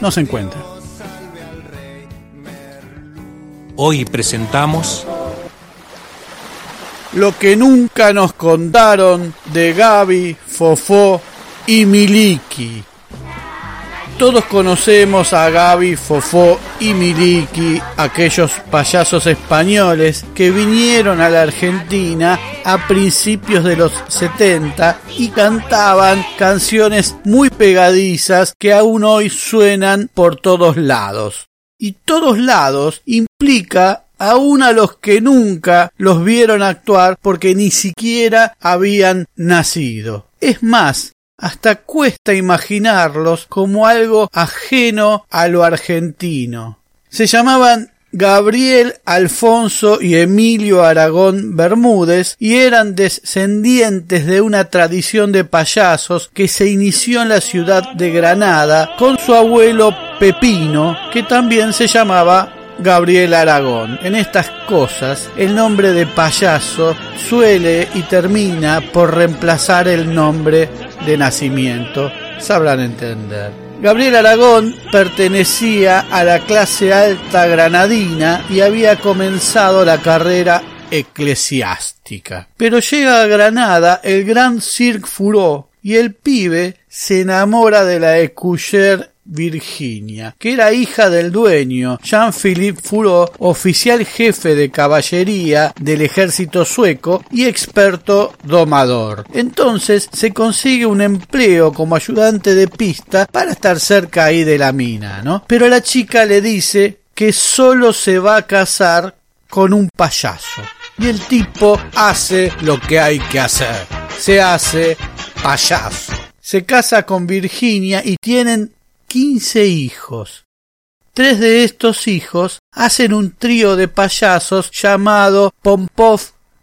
no se encuentra. Hoy presentamos Lo que nunca nos contaron de Gaby, Fofó y Miliki. Todos conocemos a Gaby, Fofó y Miliki, aquellos payasos españoles que vinieron a la Argentina a principios de los 70 y cantaban canciones muy pegadizas que aún hoy suenan por todos lados. Y todos lados implica aún a los que nunca los vieron actuar porque ni siquiera habían nacido. Es más, hasta cuesta imaginarlos como algo ajeno a lo argentino. Se llamaban Gabriel, Alfonso y Emilio Aragón Bermúdez y eran descendientes de una tradición de payasos que se inició en la ciudad de Granada con su abuelo Pepino, que también se llamaba Gabriel Aragón. En estas cosas, el nombre de payaso suele y termina por reemplazar el nombre de nacimiento. Sabrán entender. Gabriel Aragón pertenecía a la clase alta granadina y había comenzado la carrera eclesiástica. Pero llega a Granada el gran Cirque Furó y el pibe se enamora de la Virginia, que era hija del dueño, Jean-Philippe Fourot, oficial jefe de caballería del ejército sueco y experto domador. Entonces se consigue un empleo como ayudante de pista para estar cerca ahí de la mina, ¿no? Pero la chica le dice que solo se va a casar con un payaso. Y el tipo hace lo que hay que hacer. Se hace payaso. Se casa con Virginia y tienen 15 hijos. Tres de estos hijos hacen un trío de payasos llamado Pompov,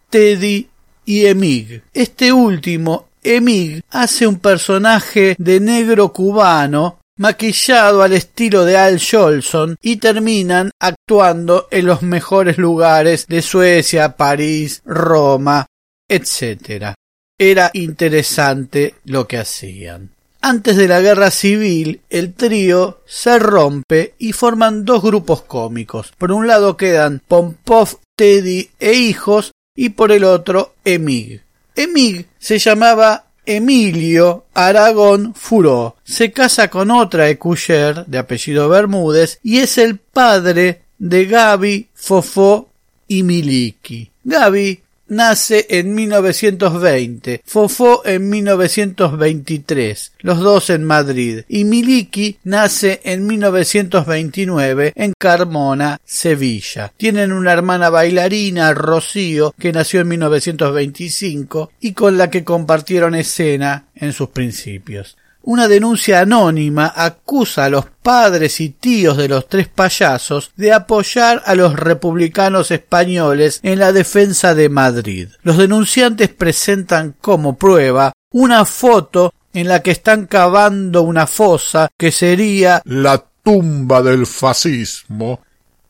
Teddy y Emig. Este último, Emig, hace un personaje de negro cubano maquillado al estilo de Al Jolson y terminan actuando en los mejores lugares de Suecia, París, Roma, etc. Era interesante lo que hacían. Antes de la guerra civil, el trío se rompe y forman dos grupos cómicos. Por un lado quedan Pompov, Teddy e hijos y por el otro Emig. Emig se llamaba Emilio Aragón Furó. Se casa con otra Ecuyer de apellido Bermúdez y es el padre de Gaby, Fofó y Miliki. Gaby nace en 1920, Fofó en 1923, los dos en Madrid, y Miliki nace en 1929 en Carmona, Sevilla. Tienen una hermana bailarina, Rocío, que nació en 1925 y con la que compartieron escena en sus principios. Una denuncia anónima acusa a los padres y tíos de los tres payasos de apoyar a los republicanos españoles en la defensa de Madrid. Los denunciantes presentan como prueba una foto en la que están cavando una fosa que sería la tumba del fascismo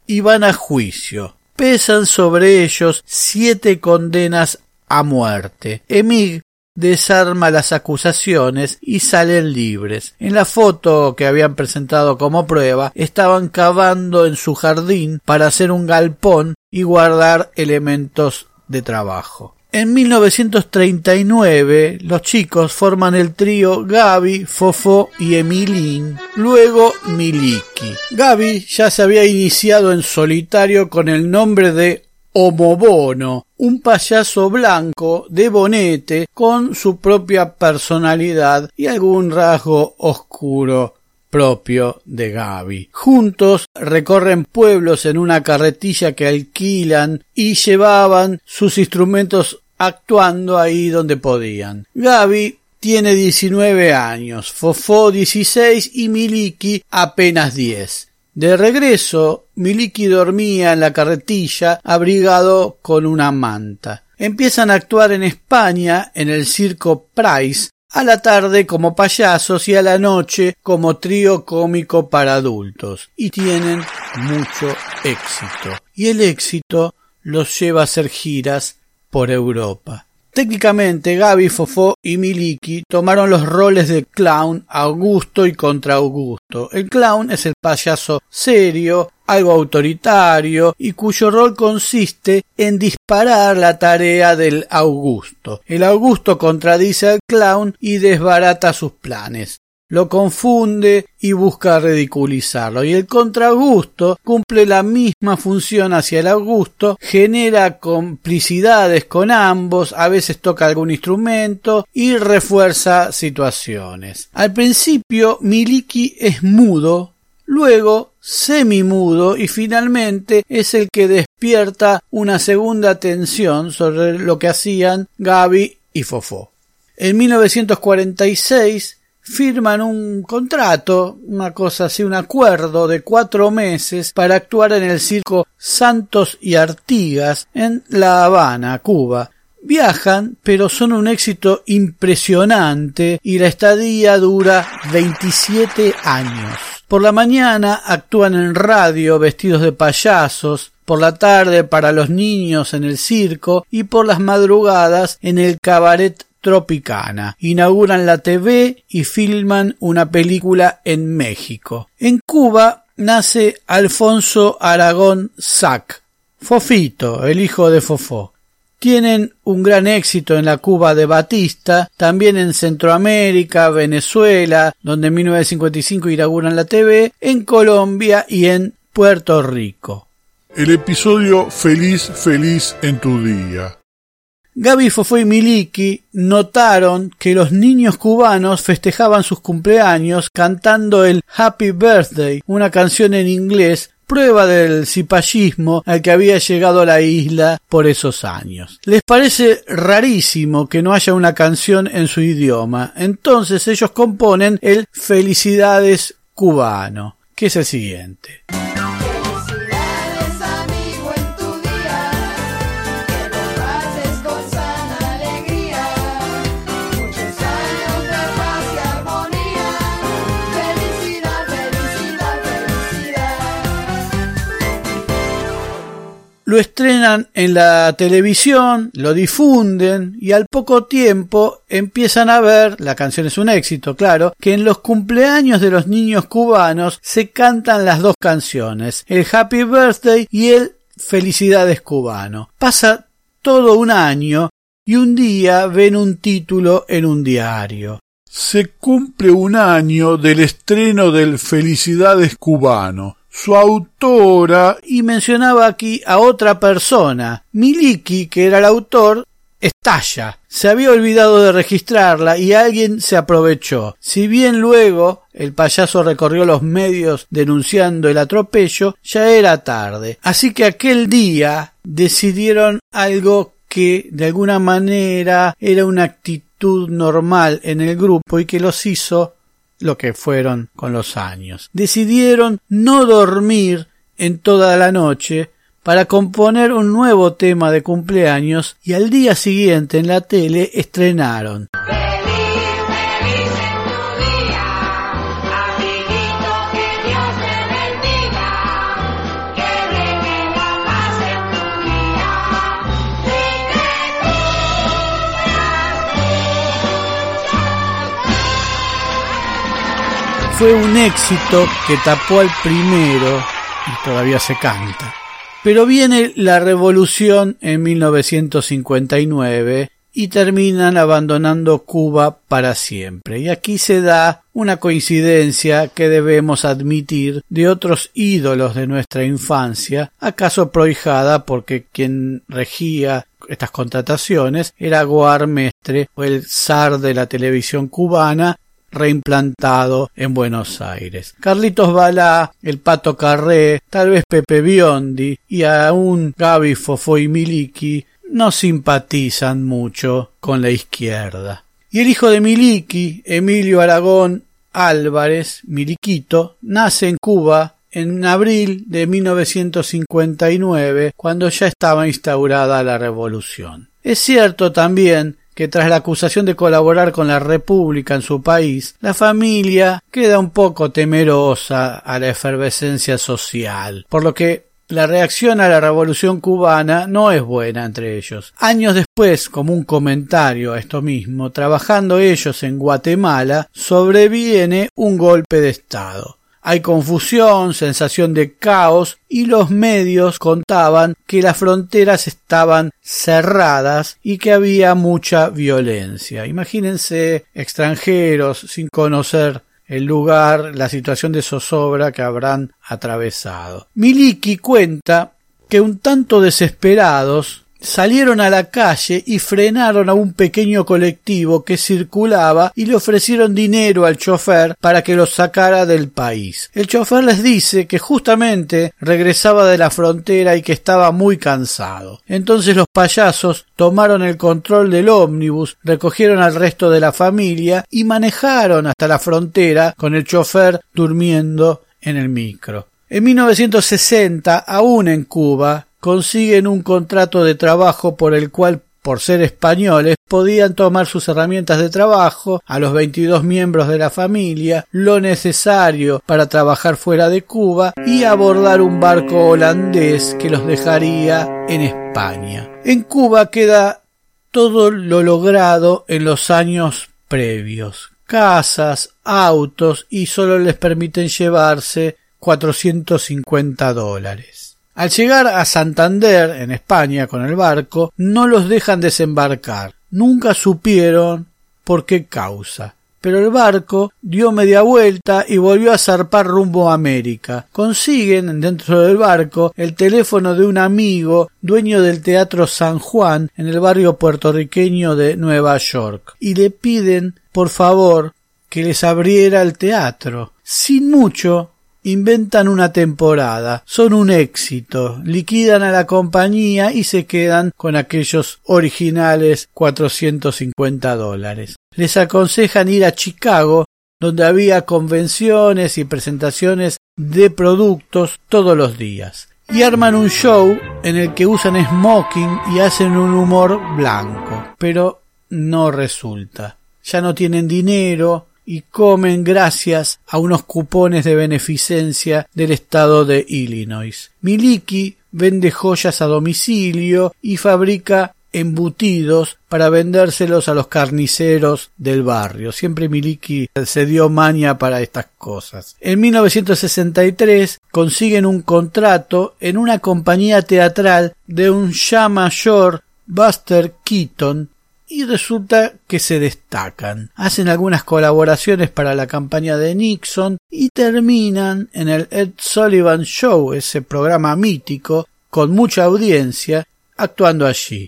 y van a juicio. Pesan sobre ellos siete condenas a muerte. Emig desarma las acusaciones y salen libres. En la foto que habían presentado como prueba estaban cavando en su jardín para hacer un galpón y guardar elementos de trabajo. En 1939 los chicos forman el trío Gaby, Fofo y Emilín, luego Miliki. Gaby ya se había iniciado en solitario con el nombre de Omobono, un payaso blanco de bonete con su propia personalidad y algún rasgo oscuro propio de Gaby. Juntos recorren pueblos en una carretilla que alquilan y llevaban sus instrumentos actuando ahí donde podían. Gaby tiene 19 años, Fofó 16 y Miliki apenas 10. De regreso, Miliki dormía en la carretilla abrigado con una manta. Empiezan a actuar en España en el circo Price, a la tarde como payasos y a la noche como trío cómico para adultos, y tienen mucho éxito. Y el éxito los lleva a hacer giras por Europa. Técnicamente, Gaby, Fofó y Miliki tomaron los roles de clown Augusto y contra Augusto. El clown es el payaso serio, algo autoritario y cuyo rol consiste en disparar la tarea del Augusto. El Augusto contradice al clown y desbarata sus planes lo confunde y busca ridiculizarlo. Y el contragusto cumple la misma función hacia el Augusto, genera complicidades con ambos, a veces toca algún instrumento y refuerza situaciones. Al principio Miliki es mudo, luego semimudo y finalmente es el que despierta una segunda tensión sobre lo que hacían Gaby y Fofó. En 1946 firman un contrato, una cosa así, un acuerdo de cuatro meses para actuar en el circo Santos y Artigas en La Habana, Cuba. Viajan, pero son un éxito impresionante y la estadía dura 27 años. Por la mañana actúan en radio vestidos de payasos, por la tarde para los niños en el circo y por las madrugadas en el cabaret Tropicana. Inauguran la TV y filman una película en México. En Cuba nace Alfonso Aragón Sac, Fofito, el hijo de Fofó. Tienen un gran éxito en la Cuba de Batista, también en Centroamérica, Venezuela, donde en 1955 inauguran la TV, en Colombia y en Puerto Rico. El episodio Feliz, feliz en tu día. Gaby Fofo y Miliki notaron que los niños cubanos festejaban sus cumpleaños cantando el Happy Birthday, una canción en inglés prueba del cipallismo al que había llegado la isla por esos años. Les parece rarísimo que no haya una canción en su idioma, entonces ellos componen el Felicidades cubano, que es el siguiente. Lo estrenan en la televisión, lo difunden y al poco tiempo empiezan a ver, la canción es un éxito, claro, que en los cumpleaños de los niños cubanos se cantan las dos canciones, el Happy Birthday y el Felicidades cubano. Pasa todo un año y un día ven un título en un diario. Se cumple un año del estreno del Felicidades cubano su autora y mencionaba aquí a otra persona. Miliki, que era el autor, estalla. Se había olvidado de registrarla y alguien se aprovechó. Si bien luego el payaso recorrió los medios denunciando el atropello, ya era tarde. Así que aquel día decidieron algo que de alguna manera era una actitud normal en el grupo y que los hizo lo que fueron con los años. Decidieron no dormir en toda la noche para componer un nuevo tema de cumpleaños y al día siguiente en la tele estrenaron. Fue un éxito que tapó al primero y todavía se canta. Pero viene la revolución en 1959 y terminan abandonando Cuba para siempre. Y aquí se da una coincidencia que debemos admitir de otros ídolos de nuestra infancia, acaso prohijada porque quien regía estas contrataciones era Goar Mestre o el zar de la televisión cubana reimplantado en Buenos Aires. Carlitos Balá, el Pato Carré, tal vez Pepe Biondi y aún Gaby Fofo y Miliki no simpatizan mucho con la izquierda. Y el hijo de Miliki, Emilio Aragón Álvarez, Miliquito, nace en Cuba en abril de 1959, cuando ya estaba instaurada la revolución. Es cierto también que tras la acusación de colaborar con la República en su país, la familia queda un poco temerosa a la efervescencia social, por lo que la reacción a la revolución cubana no es buena entre ellos. Años después, como un comentario a esto mismo, trabajando ellos en Guatemala, sobreviene un golpe de Estado. Hay confusión, sensación de caos y los medios contaban que las fronteras estaban cerradas y que había mucha violencia. Imagínense extranjeros sin conocer el lugar, la situación de zozobra que habrán atravesado. Miliki cuenta que un tanto desesperados salieron a la calle y frenaron a un pequeño colectivo que circulaba y le ofrecieron dinero al chofer para que los sacara del país. El chofer les dice que justamente regresaba de la frontera y que estaba muy cansado. Entonces los payasos tomaron el control del ómnibus, recogieron al resto de la familia y manejaron hasta la frontera con el chofer durmiendo en el micro. En 1960, aún en Cuba, consiguen un contrato de trabajo por el cual por ser españoles, podían tomar sus herramientas de trabajo a los 22 miembros de la familia, lo necesario para trabajar fuera de Cuba y abordar un barco holandés que los dejaría en España. En Cuba queda todo lo logrado en los años previos. Casas, autos y solo les permiten llevarse 450 dólares. Al llegar a Santander, en España, con el barco, no los dejan desembarcar. Nunca supieron por qué causa. Pero el barco dio media vuelta y volvió a zarpar rumbo a América. Consiguen dentro del barco el teléfono de un amigo dueño del Teatro San Juan en el barrio puertorriqueño de Nueva York y le piden, por favor, que les abriera el teatro. Sin mucho, inventan una temporada, son un éxito, liquidan a la compañía y se quedan con aquellos originales 450 dólares. Les aconsejan ir a Chicago, donde había convenciones y presentaciones de productos todos los días. Y arman un show en el que usan smoking y hacen un humor blanco, pero no resulta. Ya no tienen dinero, y comen gracias a unos cupones de beneficencia del estado de Illinois. Miliki vende joyas a domicilio y fabrica embutidos para vendérselos a los carniceros del barrio. Siempre Miliki se dio maña para estas cosas. En 1963 consiguen un contrato en una compañía teatral de un ya mayor Buster Keaton y resulta que se destacan. Hacen algunas colaboraciones para la campaña de Nixon y terminan en el Ed Sullivan Show, ese programa mítico con mucha audiencia, actuando allí.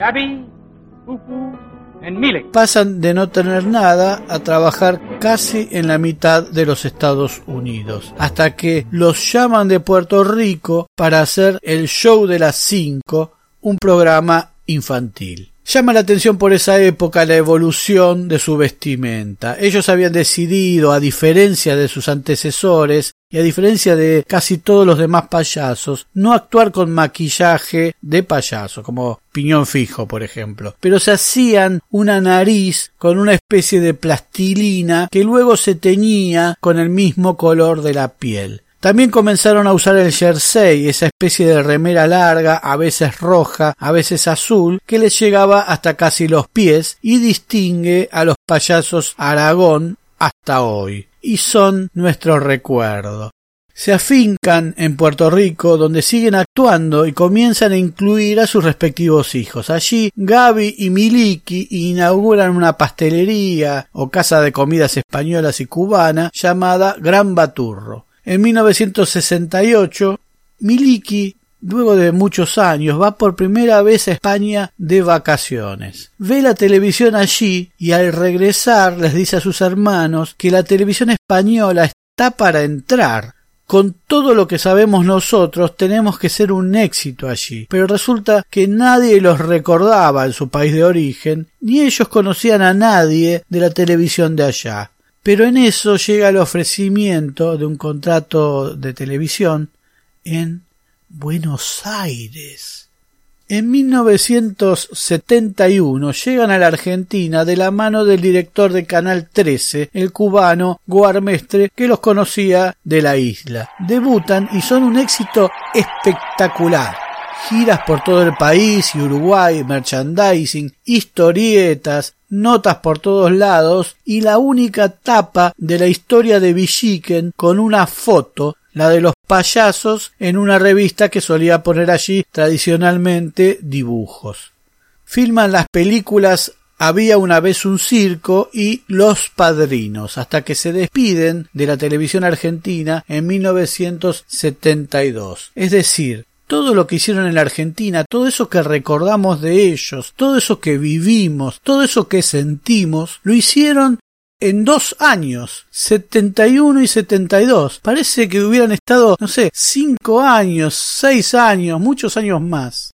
Pasan de no tener nada a trabajar casi en la mitad de los Estados Unidos, hasta que los llaman de Puerto Rico para hacer el show de las cinco, un programa infantil. Llama la atención por esa época la evolución de su vestimenta. Ellos habían decidido, a diferencia de sus antecesores y a diferencia de casi todos los demás payasos, no actuar con maquillaje de payaso, como piñón fijo, por ejemplo, pero se hacían una nariz con una especie de plastilina que luego se teñía con el mismo color de la piel. También comenzaron a usar el jersey, esa especie de remera larga, a veces roja, a veces azul, que les llegaba hasta casi los pies y distingue a los payasos Aragón hasta hoy. y son nuestro recuerdo. Se afincan en Puerto Rico, donde siguen actuando y comienzan a incluir a sus respectivos hijos. Allí, Gaby y Miliki inauguran una pastelería o casa de comidas españolas y cubana llamada Gran Baturro. En 1968, Miliki luego de muchos años, va por primera vez a España de vacaciones. Ve la televisión allí y al regresar les dice a sus hermanos que la televisión española está para entrar. Con todo lo que sabemos nosotros tenemos que ser un éxito allí, pero resulta que nadie los recordaba en su país de origen, ni ellos conocían a nadie de la televisión de allá. Pero en eso llega el ofrecimiento de un contrato de televisión en Buenos Aires. En 1971 llegan a la Argentina de la mano del director de Canal 13, el cubano Guarmestre, que los conocía de la isla. Debutan y son un éxito espectacular. Giras por todo el país y Uruguay, merchandising, historietas, notas por todos lados y la única tapa de la historia de Villiquen con una foto la de los payasos en una revista que solía poner allí tradicionalmente dibujos. Filman las películas había una vez un circo y Los Padrinos, hasta que se despiden de la televisión argentina en 1972. Es decir, todo lo que hicieron en la Argentina, todo eso que recordamos de ellos, todo eso que vivimos, todo eso que sentimos, lo hicieron en dos años, 71 y 72. Parece que hubieran estado, no sé, cinco años, seis años, muchos años más.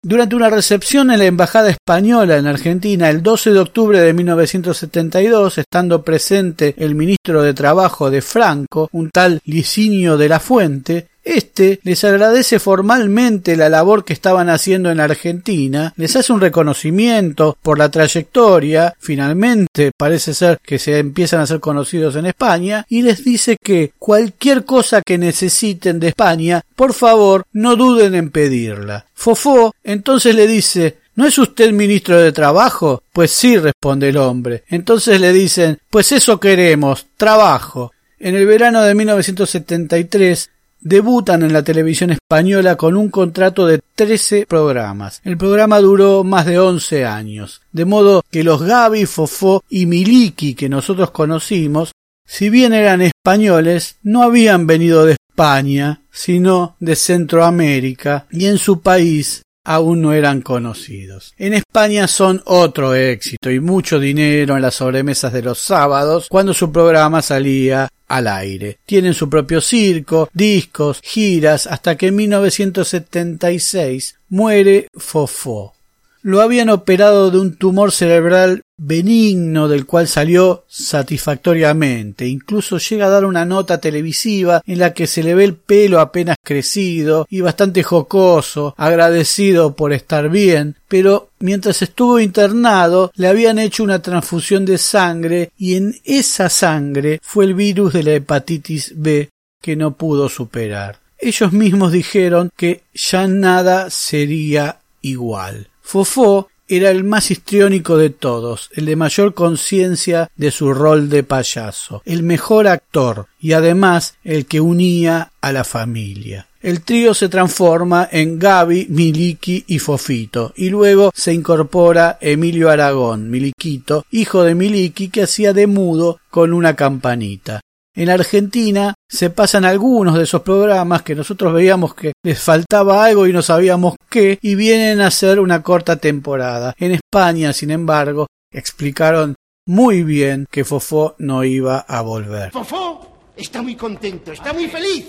Durante una recepción en la Embajada Española en Argentina el 12 de octubre de 1972, estando presente el ministro de Trabajo de Franco, un tal Licinio de la Fuente, este les agradece formalmente la labor que estaban haciendo en Argentina, les hace un reconocimiento por la trayectoria, finalmente parece ser que se empiezan a ser conocidos en España, y les dice que cualquier cosa que necesiten de España, por favor, no duden en pedirla. Fofó entonces le dice ¿No es usted ministro de Trabajo? Pues sí, responde el hombre. Entonces le dicen Pues eso queremos, trabajo. En el verano de 1973 debutan en la televisión española con un contrato de 13 programas. El programa duró más de 11 años, de modo que los Gaby, Fofó y Miliki que nosotros conocimos, si bien eran españoles, no habían venido de España, sino de Centroamérica, y en su país aún no eran conocidos. En España son otro éxito y mucho dinero en las sobremesas de los sábados cuando su programa salía al aire. Tienen su propio circo, discos, giras, hasta que en 1976 muere Fofó. Lo habían operado de un tumor cerebral benigno del cual salió satisfactoriamente. Incluso llega a dar una nota televisiva en la que se le ve el pelo apenas crecido y bastante jocoso, agradecido por estar bien, pero mientras estuvo internado le habían hecho una transfusión de sangre y en esa sangre fue el virus de la hepatitis B que no pudo superar. Ellos mismos dijeron que ya nada sería igual. Fofó era el más histriónico de todos, el de mayor conciencia de su rol de payaso, el mejor actor y además el que unía a la familia. El trío se transforma en Gaby, Miliki y Fofito, y luego se incorpora Emilio Aragón, Miliquito, hijo de Miliki, que hacía de mudo con una campanita. En Argentina se pasan algunos de esos programas que nosotros veíamos que les faltaba algo y no sabíamos qué y vienen a ser una corta temporada. En España, sin embargo, explicaron muy bien que Fofó no iba a volver. Fofó está muy contento, está muy feliz.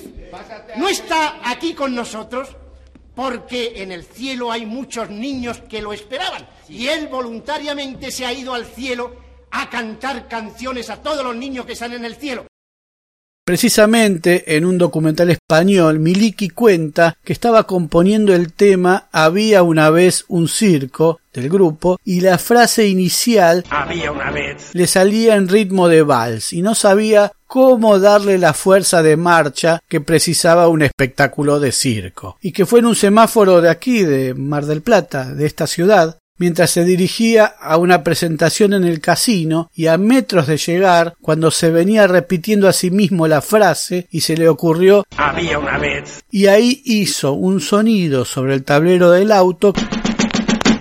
No está aquí con nosotros porque en el cielo hay muchos niños que lo esperaban y él voluntariamente se ha ido al cielo a cantar canciones a todos los niños que están en el cielo. Precisamente en un documental español, Miliki cuenta que estaba componiendo el tema Había una vez un circo del grupo y la frase inicial Había una vez le salía en ritmo de vals y no sabía cómo darle la fuerza de marcha que precisaba un espectáculo de circo. Y que fue en un semáforo de aquí, de Mar del Plata, de esta ciudad, mientras se dirigía a una presentación en el casino y a metros de llegar, cuando se venía repitiendo a sí mismo la frase y se le ocurrió Había una vez. y ahí hizo un sonido sobre el tablero del auto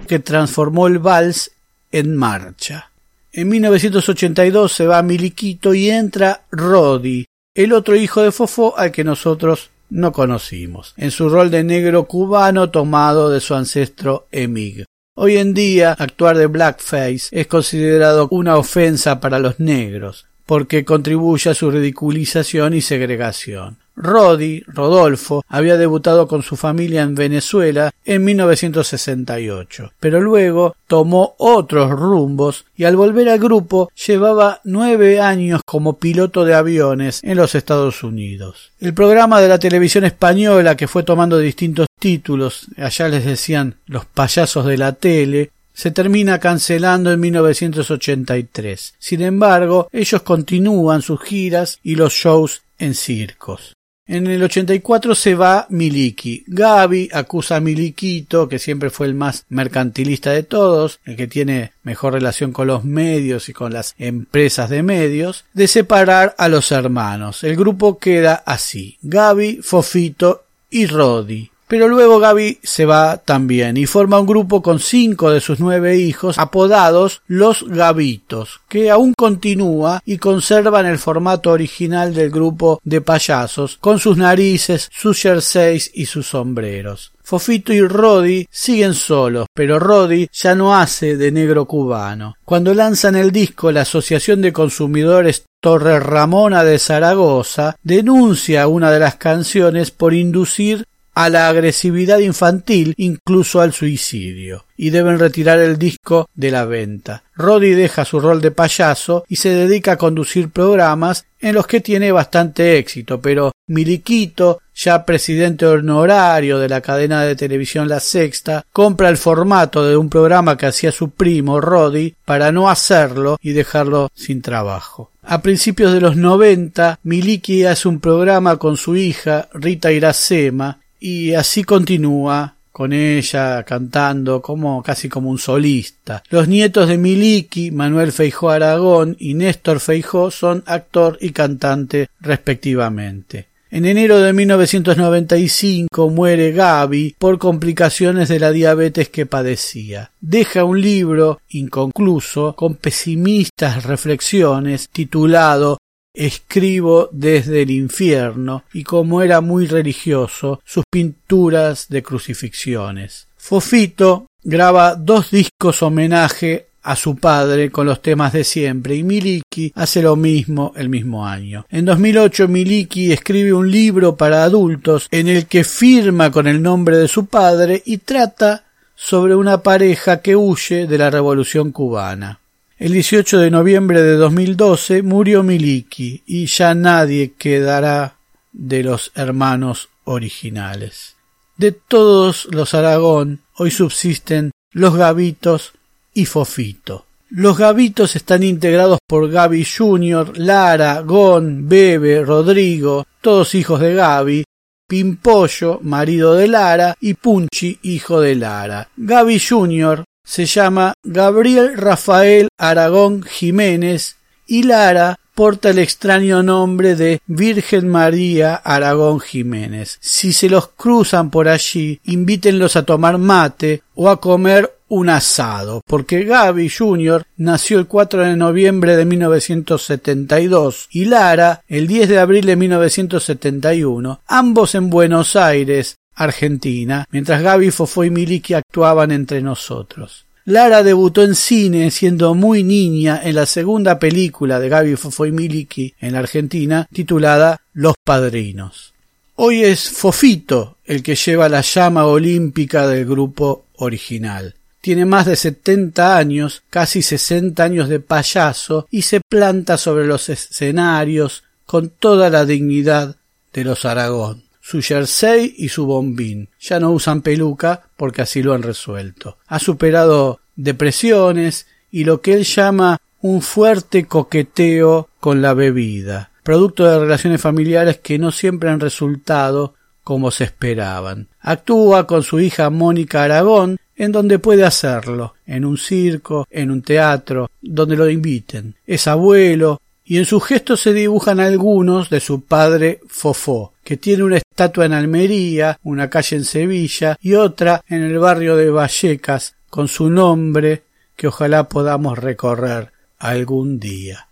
que transformó el vals en marcha. En 1982 se va a Miliquito y entra Roddy, el otro hijo de Fofó al que nosotros no conocimos, en su rol de negro cubano tomado de su ancestro Emig. Hoy en día, actuar de blackface es considerado una ofensa para los negros, porque contribuye a su ridiculización y segregación. Roddy, Rodolfo, había debutado con su familia en Venezuela en 1968, pero luego tomó otros rumbos y al volver al grupo llevaba nueve años como piloto de aviones en los Estados Unidos. El programa de la televisión española que fue tomando distintos títulos, allá les decían los payasos de la tele, se termina cancelando en 1983. Sin embargo, ellos continúan sus giras y los shows en circos. En el 84 se va Miliki. Gaby acusa a Miliquito, que siempre fue el más mercantilista de todos, el que tiene mejor relación con los medios y con las empresas de medios, de separar a los hermanos. El grupo queda así. Gaby, Fofito y Roddy. Pero luego Gaby se va también y forma un grupo con cinco de sus nueve hijos apodados los Gavitos, que aún continúa y conservan el formato original del grupo de payasos, con sus narices, sus jerseys y sus sombreros. Fofito y Roddy siguen solos, pero Roddy ya no hace de negro cubano. Cuando lanzan el disco la Asociación de Consumidores Torre Ramona de Zaragoza denuncia una de las canciones por inducir a la agresividad infantil, incluso al suicidio, y deben retirar el disco de la venta. Roddy deja su rol de payaso y se dedica a conducir programas en los que tiene bastante éxito, pero Miliquito, ya presidente honorario de la cadena de televisión La Sexta, compra el formato de un programa que hacía su primo Roddy para no hacerlo y dejarlo sin trabajo. A principios de los noventa, Miliki hace un programa con su hija, Rita Iracema, y así continúa con ella cantando como casi como un solista. Los nietos de Miliki, Manuel Feijó Aragón y Néstor Feijó son actor y cantante respectivamente. En enero de 1995 muere Gaby por complicaciones de la diabetes que padecía. Deja un libro inconcluso con pesimistas reflexiones titulado Escribo desde el infierno y como era muy religioso, sus pinturas de crucifixiones. Fofito graba dos discos homenaje a su padre con los temas de siempre y Miliki hace lo mismo el mismo año. En 2008 Miliki escribe un libro para adultos en el que firma con el nombre de su padre y trata sobre una pareja que huye de la revolución cubana. El 18 de noviembre de 2012 murió Miliki y ya nadie quedará de los hermanos originales. De todos los Aragón hoy subsisten los Gavitos y Fofito. Los Gavitos están integrados por Gaby Jr., Lara, Gon, Bebe, Rodrigo, todos hijos de Gaby, Pimpollo, marido de Lara, y Punchi, hijo de Lara. Gaby Jr. se llama Gabriel Rafael Aragón Jiménez y Lara porta el extraño nombre de Virgen María Aragón Jiménez. Si se los cruzan por allí, invítenlos a tomar mate o a comer un asado, porque Gaby Jr. nació el 4 de noviembre de 1972 y Lara el 10 de abril de 1971, ambos en Buenos Aires, Argentina, mientras Gaby, Fofó y Miliki actuaban entre nosotros. Lara debutó en cine siendo muy niña en la segunda película de Gaby Fofó y Miliki en la Argentina titulada Los Padrinos. Hoy es Fofito el que lleva la llama olímpica del grupo original. Tiene más de setenta años, casi sesenta años de payaso y se planta sobre los escenarios con toda la dignidad de los Aragón su jersey y su bombín. Ya no usan peluca porque así lo han resuelto. Ha superado depresiones y lo que él llama un fuerte coqueteo con la bebida, producto de relaciones familiares que no siempre han resultado como se esperaban. Actúa con su hija Mónica Aragón en donde puede hacerlo, en un circo, en un teatro, donde lo inviten. Es abuelo, y en sus gestos se dibujan algunos de su padre Fofó, que tiene una estatua en Almería, una calle en Sevilla y otra en el barrio de Vallecas con su nombre que ojalá podamos recorrer algún día.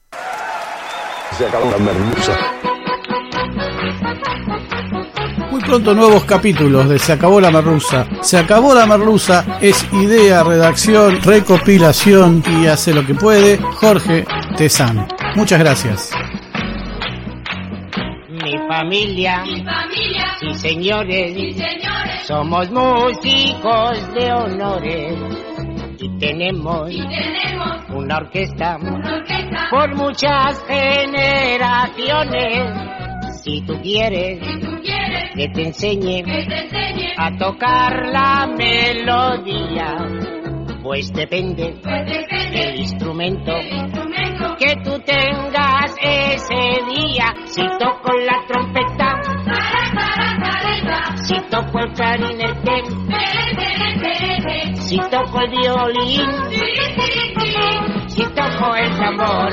Se acabó la merluza. Muy pronto nuevos capítulos de Se acabó la merluza. Se acabó la merluza es idea, redacción, recopilación y hace lo que puede Jorge Tezán. Muchas gracias. Mi familia, Mi familia, sí señores, sí señores, somos músicos de honores y tenemos y tenemos una orquesta una orquesta. por muchas generaciones. Si tú quieres Si tú quieres que te enseñe que te enseñe, a tocar la melodía, pues depende pues depende del instrumento del instrumento. Que tú tengas ese día. Si toco la trompeta, si toco el clarinete, si toco el violín, si toco el tambor.